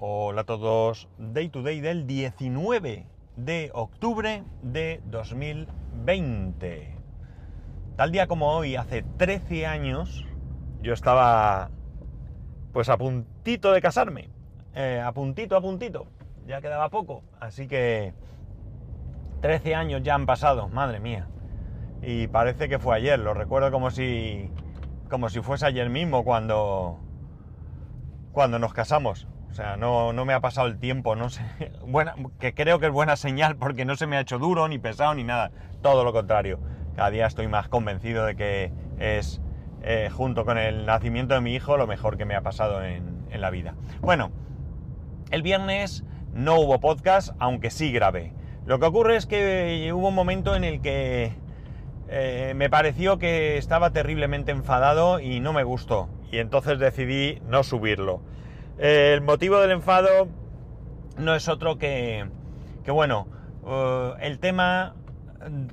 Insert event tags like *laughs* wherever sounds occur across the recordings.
Hola a todos. Day to day del 19 de octubre de 2020. Tal día como hoy, hace 13 años, yo estaba pues a puntito de casarme. Eh, a puntito, a puntito. Ya quedaba poco. Así que 13 años ya han pasado, madre mía. Y parece que fue ayer, lo recuerdo como si como si fuese ayer mismo cuando cuando nos casamos. O sea, no, no me ha pasado el tiempo, no sé. *laughs* Buena, que creo que es buena señal porque no se me ha hecho duro, ni pesado, ni nada. Todo lo contrario. Cada día estoy más convencido de que es, eh, junto con el nacimiento de mi hijo, lo mejor que me ha pasado en, la vida. Bueno, el viernes no hubo podcast, aunque sí grabé. Lo que ocurre es que hubo un momento en el que eh, me pareció que estaba terriblemente enfadado y no me gustó. Y entonces decidí no subirlo. Eh, el motivo del enfado no es otro que, que bueno, eh, el tema,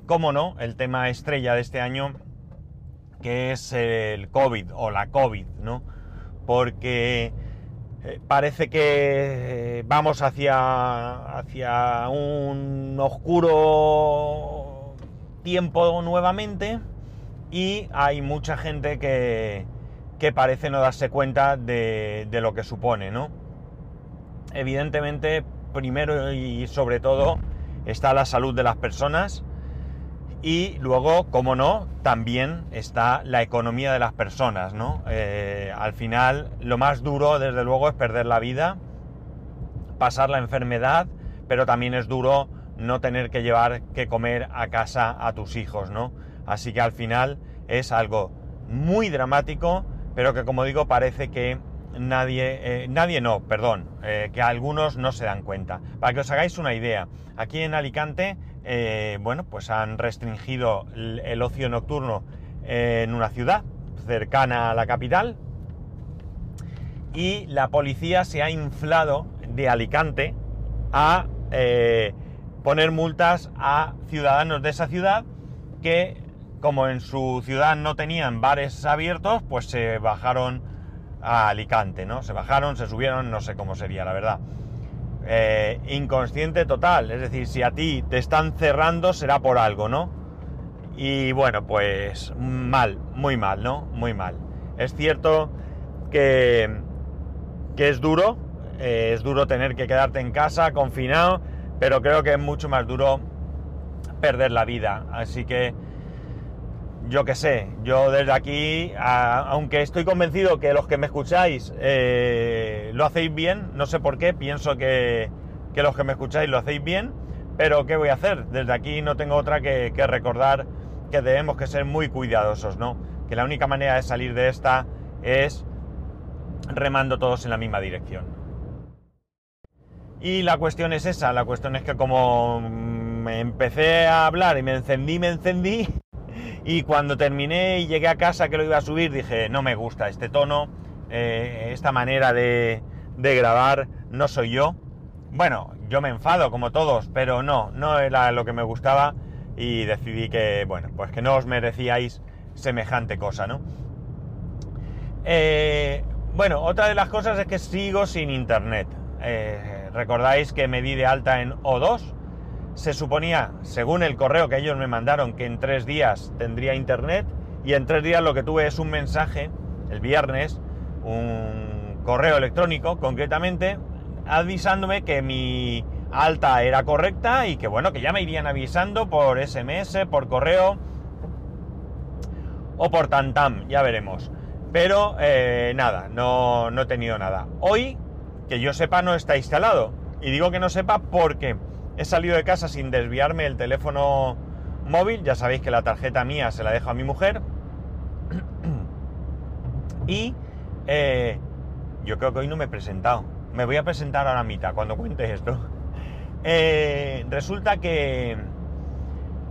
cómo no, el tema estrella de este año, que es el COVID o la COVID, ¿no? Porque parece que vamos hacia, hacia un oscuro tiempo nuevamente y hay mucha gente que, que parece no darse cuenta de, de, lo que supone, ¿no? Evidentemente, primero y sobre todo, está la salud de las personas y luego, como no, también está la economía de las personas, ¿no? Eh, al final, lo más duro, desde luego, es perder la vida, pasar la enfermedad, pero también es duro no tener que llevar que comer a casa a tus hijos, ¿no? Así que al final es algo muy dramático, pero que como digo parece que nadie, eh, nadie no, perdón, eh, que algunos no se dan cuenta. Para que os hagáis una idea, aquí en Alicante, eh, bueno, pues han restringido el, ocio nocturno en una ciudad cercana a la capital y la policía se ha inflado de Alicante a poner multas a ciudadanos de esa ciudad que como en su ciudad no tenían bares abiertos, pues se bajaron a Alicante, ¿no? Se bajaron, se subieron, no sé cómo sería, la verdad. Eh, inconsciente total, es decir, si a ti te están cerrando será por algo, ¿no? Y bueno, pues mal, muy mal, ¿no? Muy mal. Es cierto que, que es duro, eh, es duro tener que quedarte en casa, confinado, pero creo que es mucho más duro perder la vida. Así que yo qué sé, yo desde aquí, aunque estoy convencido que los que me escucháis eh, lo hacéis bien, no sé por qué, pienso que, que, los que me escucháis lo hacéis bien, pero ¿qué voy a hacer? Desde aquí no tengo otra que, que, recordar que debemos que ser muy cuidadosos, ¿no? Que la única manera de salir de esta es remando todos en la misma dirección. Y la cuestión es esa, la cuestión es que como me empecé a hablar y me encendí, me encendí, y cuando terminé y llegué a casa que lo iba a subir, dije, no me gusta este tono, eh, esta manera de, grabar, no soy yo. Bueno, yo me enfado como todos, pero no, no era lo que me gustaba y decidí que, bueno, pues que no os merecíais semejante cosa, ¿no? Eh, bueno, otra de las cosas es que sigo sin internet. Eh, Recordáis que me di de alta en O2, se suponía, según el correo que ellos me mandaron, que en tres días tendría internet y en tres días lo que tuve es un mensaje, el viernes, un correo electrónico concretamente, avisándome que mi alta era correcta y que bueno, que ya me irían avisando por SMS, por correo o por tantam, ya veremos. Pero eh, nada, no, no he tenido nada. Hoy, que yo sepa, no está instalado. Y digo que no sepa porque he salido de casa sin desviarme el teléfono móvil. Ya sabéis que la tarjeta mía se la dejo a mi mujer. *clears throat* y eh, yo creo que hoy no me he presentado. Me voy a presentar ahora a mitad cuando cuente esto. *laughs* Eh, resulta que,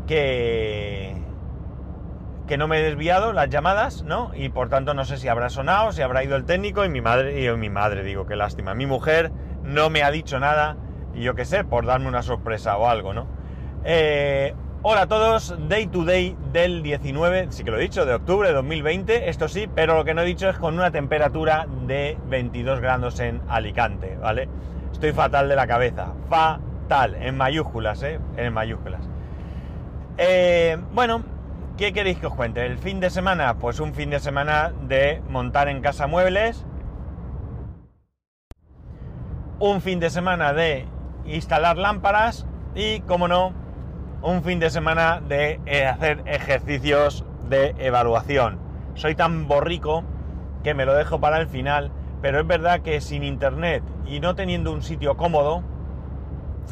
que, que no me he desviado las llamadas, ¿no? Y por tanto no sé si habrá sonado, si habrá ido el técnico y mi madre, y mi madre digo, qué lástima. Mi mujer no me ha dicho nada y yo qué sé, por darme una sorpresa o algo, ¿no? Eh, Hola a todos, Day to Day del 19, sí que lo he dicho, de octubre de 2020, esto sí, pero lo que no he dicho es con una temperatura de 22 grados en Alicante, ¿vale? Estoy fatal de la cabeza, fatal, en mayúsculas, ¿eh? En mayúsculas. Eh, bueno, ¿qué queréis que os cuente? El fin de semana, pues un fin de semana de montar en casa muebles, un fin de semana de instalar lámparas y, como no, un fin de semana de eh, hacer ejercicios de evaluación. Soy tan borrico que me lo dejo para el final, pero es verdad que sin internet y no teniendo un sitio cómodo,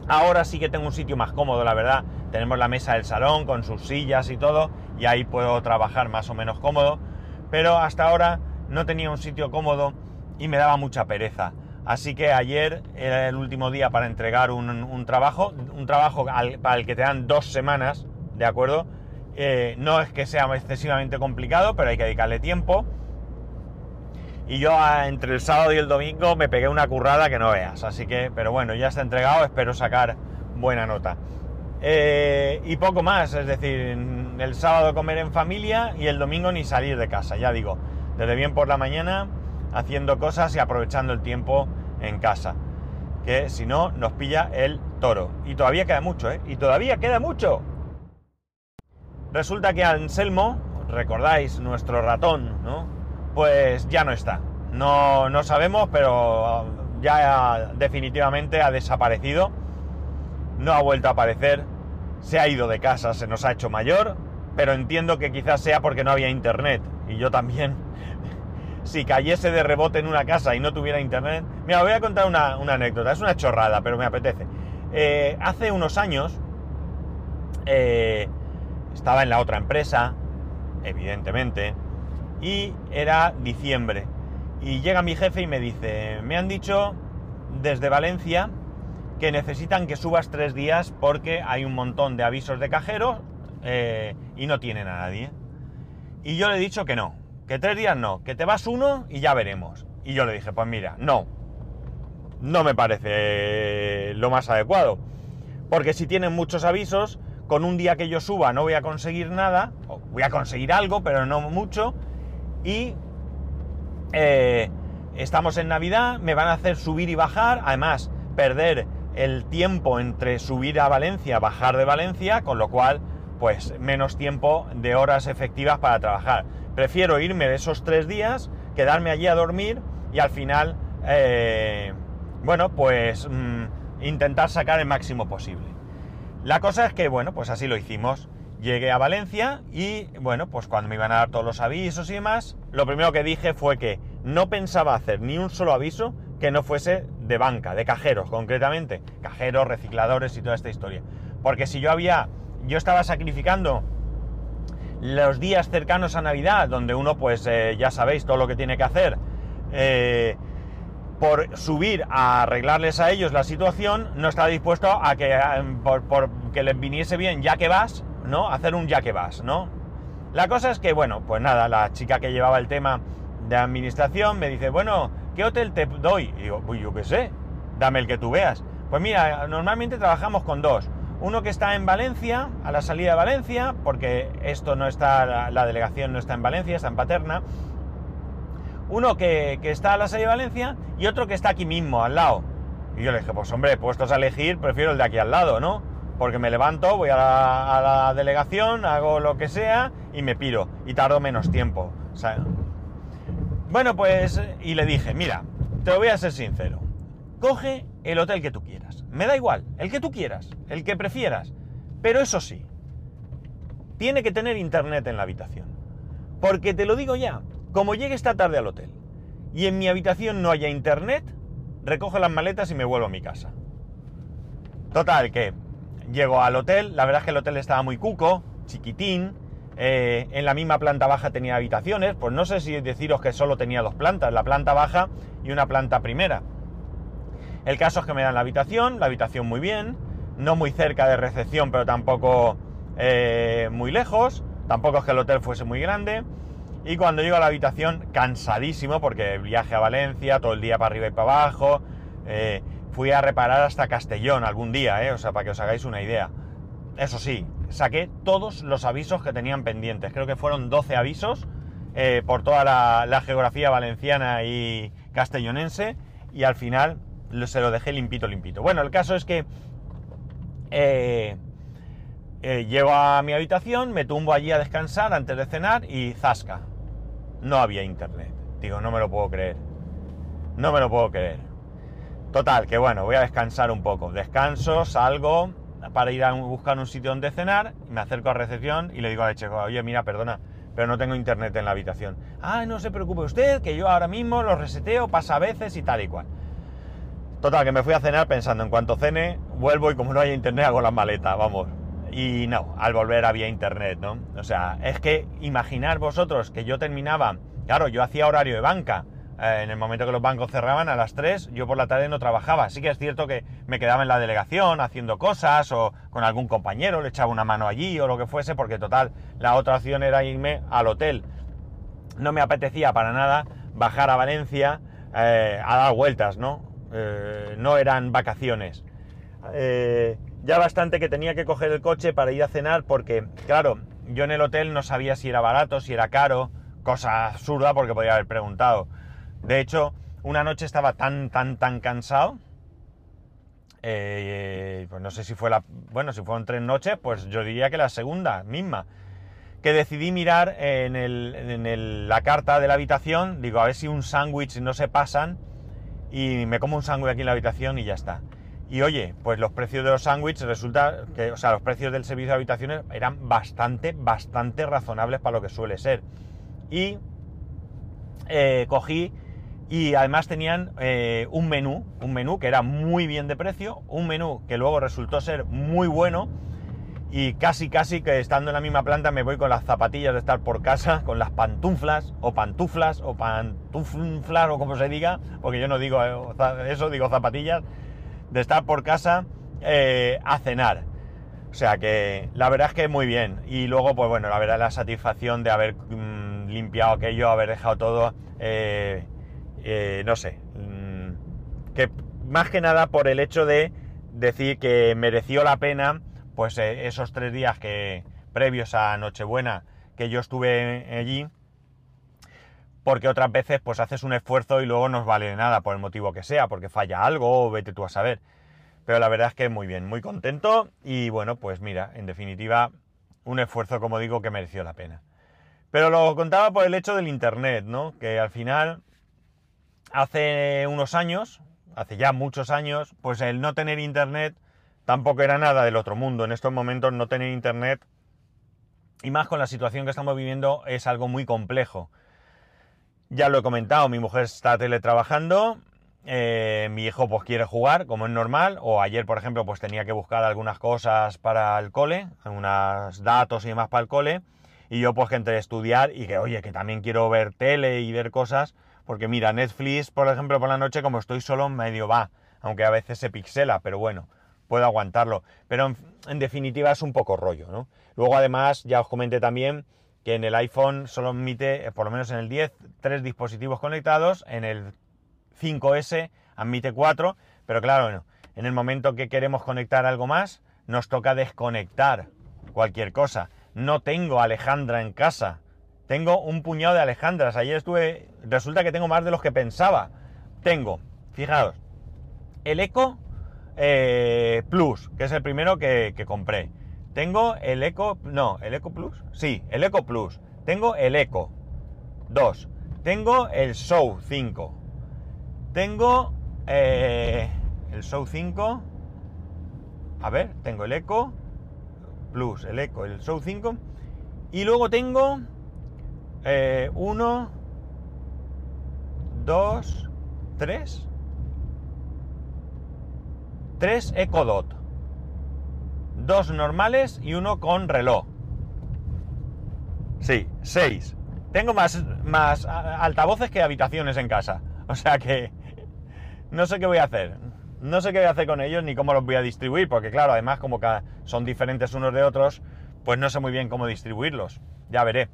ahora sí que tengo un sitio más cómodo, la verdad. Tenemos la mesa del salón con sus sillas y todo, y ahí puedo trabajar más o menos cómodo, pero hasta ahora no tenía un sitio cómodo y me daba mucha pereza. Así que ayer era el último día para entregar un, trabajo, un trabajo para el que te dan dos semanas, ¿de acuerdo? Eh, no es que sea excesivamente complicado, pero hay que dedicarle tiempo. Y yo ah, entre el sábado y el domingo me pegué una currada que no veas. Así que, pero bueno, ya está entregado, espero sacar buena nota. Eh, y poco más, es decir, el sábado comer en familia y el domingo ni salir de casa, ya digo, desde bien por la mañana haciendo cosas y aprovechando el tiempo en casa. Que si no, nos pilla el toro. Y todavía queda mucho, ¿eh? Y todavía queda mucho. Resulta que Anselmo, recordáis, nuestro ratón, ¿no? Pues ya no está. No, no sabemos, pero ya definitivamente ha desaparecido. No ha vuelto a aparecer. Se ha ido de casa, se nos ha hecho mayor. Pero entiendo que quizás sea porque no había internet. Y yo también si cayese de rebote en una casa y no tuviera internet. Mira, voy a contar una, anécdota, es una chorrada, pero me apetece. Eh, hace unos años eh, estaba en la otra empresa, evidentemente, y era diciembre. Y llega mi jefe y me dice, me han dicho desde Valencia que necesitan que subas tres días porque hay un montón de avisos de cajeros eh, y no tienen a nadie. Y yo le he dicho que no, que tres días no, que te vas uno y ya veremos. Y yo le dije, pues mira, no, no me parece lo más adecuado. Porque si tienen muchos avisos, con un día que yo suba no voy a conseguir nada, voy a conseguir algo, pero no mucho. Y eh, estamos en Navidad, me van a hacer subir y bajar, además perder el tiempo entre subir a Valencia, bajar de Valencia, con lo cual, pues menos tiempo de horas efectivas para trabajar. Prefiero irme de esos tres días, quedarme allí a dormir y al final, eh, bueno, pues mm, intentar sacar el máximo posible. La cosa es que, bueno, pues así lo hicimos. Llegué a Valencia y, bueno, pues cuando me iban a dar todos los avisos y demás, lo primero que dije fue que no pensaba hacer ni un solo aviso que no fuese de banca, de cajeros concretamente, cajeros, recicladores y toda esta historia. Porque si yo había, yo estaba sacrificando los días cercanos a Navidad, donde uno pues eh, ya sabéis todo lo que tiene que hacer, eh, por subir a arreglarles a ellos la situación, no está dispuesto a que por, que les viniese bien ya que vas, ¿no? Hacer un ya que vas, ¿no? La cosa es que, bueno, pues nada, la chica que llevaba el tema de administración me dice, bueno, ¿qué hotel te doy? Y digo, pues yo qué sé, dame el que tú veas. Pues mira, normalmente trabajamos con dos. Uno que está en Valencia, a la salida de Valencia, porque esto no está, la delegación no está en Valencia, está en Paterna. Uno que, está a la salida de Valencia y otro que está aquí mismo, al lado. Y yo le dije, pues hombre, puestos a elegir, prefiero el de aquí al lado, ¿no? Porque me levanto, voy a la, delegación, hago lo que sea y me piro. Y tardo menos tiempo. bueno, pues, y le dije, mira, te voy a ser sincero. Coge el hotel que tú quieras me da igual, el que tú quieras, el que prefieras. Pero eso sí, tiene que tener internet en la habitación. Porque te lo digo ya, como llegue esta tarde al hotel y en mi habitación no haya internet, recojo las maletas y me vuelvo a mi casa. Total, que llego al hotel, la verdad es que el hotel estaba muy cuco, chiquitín, eh, en la misma planta baja tenía habitaciones, pues no sé si deciros que solo tenía dos plantas, la planta baja y una planta primera. El caso es que me dan la habitación, la habitación muy bien, no muy cerca de recepción, pero tampoco eh, muy lejos, tampoco es que el hotel fuese muy grande. Y cuando llego a la habitación, cansadísimo, porque viaje a Valencia, todo el día para arriba y para abajo, eh, fui a reparar hasta Castellón algún día, eh, o sea, para que os hagáis una idea. Eso sí, saqué todos los avisos que tenían pendientes. Creo que fueron 12 avisos por toda la, geografía valenciana y castellonense y al final se lo dejé limpito, limpito. Bueno, el caso es que eh, eh, llego a mi habitación, me tumbo allí a descansar antes de cenar y zasca. No había internet. Digo, no me lo puedo creer. No me lo puedo creer. Total, que bueno, voy a descansar un poco. Descanso, salgo para ir a buscar un sitio donde cenar, me acerco a recepción y le digo a la chica, oye, mira, perdona, pero no tengo internet en la habitación. Ah, no se preocupe usted, que yo ahora mismo lo reseteo, pasa a veces y tal y cual. Total, que me fui a cenar pensando en cuanto cene, vuelvo y como no hay internet hago la maleta, vamos. Y no, al volver había internet, ¿no? O sea, es que imaginar vosotros que yo terminaba, claro, yo hacía horario de banca, eh, en el momento que los bancos cerraban a las 3, yo por la tarde no trabajaba. Sí que es cierto que me quedaba en la delegación haciendo cosas o con algún compañero, le echaba una mano allí o lo que fuese, porque total, la otra opción era irme al hotel. No me apetecía para nada bajar a Valencia eh, a dar vueltas, ¿no? Eh, no eran vacaciones. ya bastante que tenía que coger el coche para ir a cenar porque, claro, yo en el hotel no sabía si era barato, si era caro, cosa absurda porque podía haber preguntado. De hecho, una noche estaba tan, tan, tan cansado. Eh, pues no sé si fue la. Bueno, si fueron tres noches, pues yo diría que la segunda misma. Que decidí mirar en, el, la carta de la habitación. Digo, a ver si un sándwich no se pasan. Y me como un sándwich aquí en la habitación y ya está. Y oye, pues los precios de los sándwiches resulta que, o sea, los precios del servicio de habitaciones eran bastante, bastante razonables para lo que suele ser. Y eh, cogí y además tenían eh, un menú, un menú que era muy bien de precio, un menú que luego resultó ser muy bueno y casi casi que estando en la misma planta me voy con las zapatillas de estar por casa, con las pantuflas o pantuflas o pantuflas o como se diga, porque yo no digo eh, eso, digo zapatillas, de estar por casa eh, a cenar. O sea que la verdad es que muy bien. Y luego, pues bueno, la verdad la satisfacción de haber mm, limpiado aquello, haber dejado todo eh, no sé, mm, que más que nada por el hecho de decir que mereció la pena, pues eh, esos tres días que previos a Nochebuena que yo estuve allí, porque otras veces pues haces un esfuerzo y luego no vale nada por el motivo que sea, porque falla algo o vete tú a saber. Pero la verdad es que muy bien, muy contento y bueno, pues mira, en definitiva, un esfuerzo como digo que mereció la pena. Pero lo contaba por el hecho del Internet, ¿no? Que al final hace unos años, hace ya muchos años, pues el no tener internet tampoco era nada del otro mundo. En estos momentos no tener internet, y más con la situación que estamos viviendo, es algo muy complejo. Ya lo he comentado, mi mujer está teletrabajando, eh, mi hijo pues quiere jugar, como es normal, o ayer, por ejemplo, pues tenía que buscar algunas cosas para el cole, algunos datos y demás para el cole, y yo pues que entre estudiar y que, oye, que también quiero ver tele y ver cosas, porque mira, Netflix, por ejemplo, por la noche, como estoy solo, medio va, aunque a veces se pixela, pero bueno, puedo aguantarlo. Pero en, definitiva es un poco rollo, ¿no? Luego además, ya os comenté también que en el iPhone solo admite, eh, por lo menos en el 10, tres dispositivos conectados, en el 5S admite cuatro, pero claro, bueno, en el momento que queremos conectar algo más, nos toca desconectar cualquier cosa. No tengo Alejandra en casa, tengo un puñado de Alejandras. Ayer estuve. Resulta que tengo más de los que pensaba. Tengo, fijaros, el Eco eh, Plus, que es el primero que, compré. Tengo el Eco. No, ¿el Eco Plus? Sí, el Eco Plus. Tengo el Eco 2. Tengo el Show 5. Tengo eh, el Show 5. A ver, tengo el Eco Plus, el Eco, el Show 5. Y luego tengo eh, uno, dos, tres. Tres Ecodot. Dos normales y uno con reloj. Sí, seis. Tengo más, más altavoces que habitaciones en casa. O sea que *laughs* no sé qué voy a hacer. No sé qué voy a hacer con ellos ni cómo los voy a distribuir, porque claro, además como que son diferentes unos de otros, pues no sé muy bien cómo distribuirlos. Ya veré.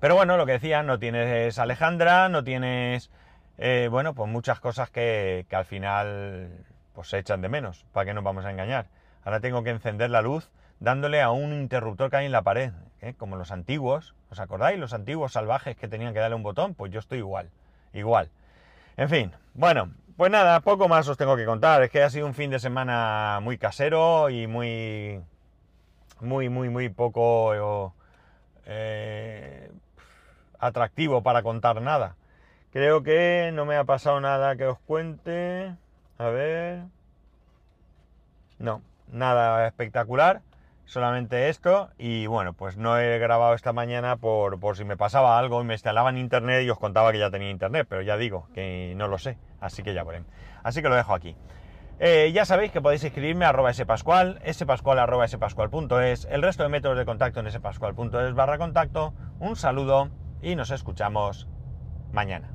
Pero bueno, lo que decía, no tienes Alejandra, no tienes, eh, bueno, pues muchas cosas que, al final pues se echan de menos, ¿para qué nos vamos a engañar? Ahora tengo que encender la luz dándole a un interruptor que hay en la pared, ¿eh? como los antiguos. ¿Os acordáis? Los antiguos salvajes que tenían que darle un botón, pues yo estoy igual, igual. En fin, bueno, pues nada, poco más os tengo que contar. Es que ha sido un fin de semana muy casero y muy, muy, muy, muy poco eh, atractivo para contar nada. Creo que no me ha pasado nada que os cuente. A ver. No, nada espectacular. Solamente esto. Y bueno, pues no he grabado esta mañana por, por si me pasaba algo y me instalaba en internet y os contaba que ya tenía internet. Pero ya digo que no lo sé. Así que ya veré. Así que lo dejo aquí. Eh, ya sabéis que podéis escribirme a arroba spascual, spascual arroba spascual.es, el resto de métodos de contacto en spascual.es barra contacto. Un saludo y nos escuchamos mañana.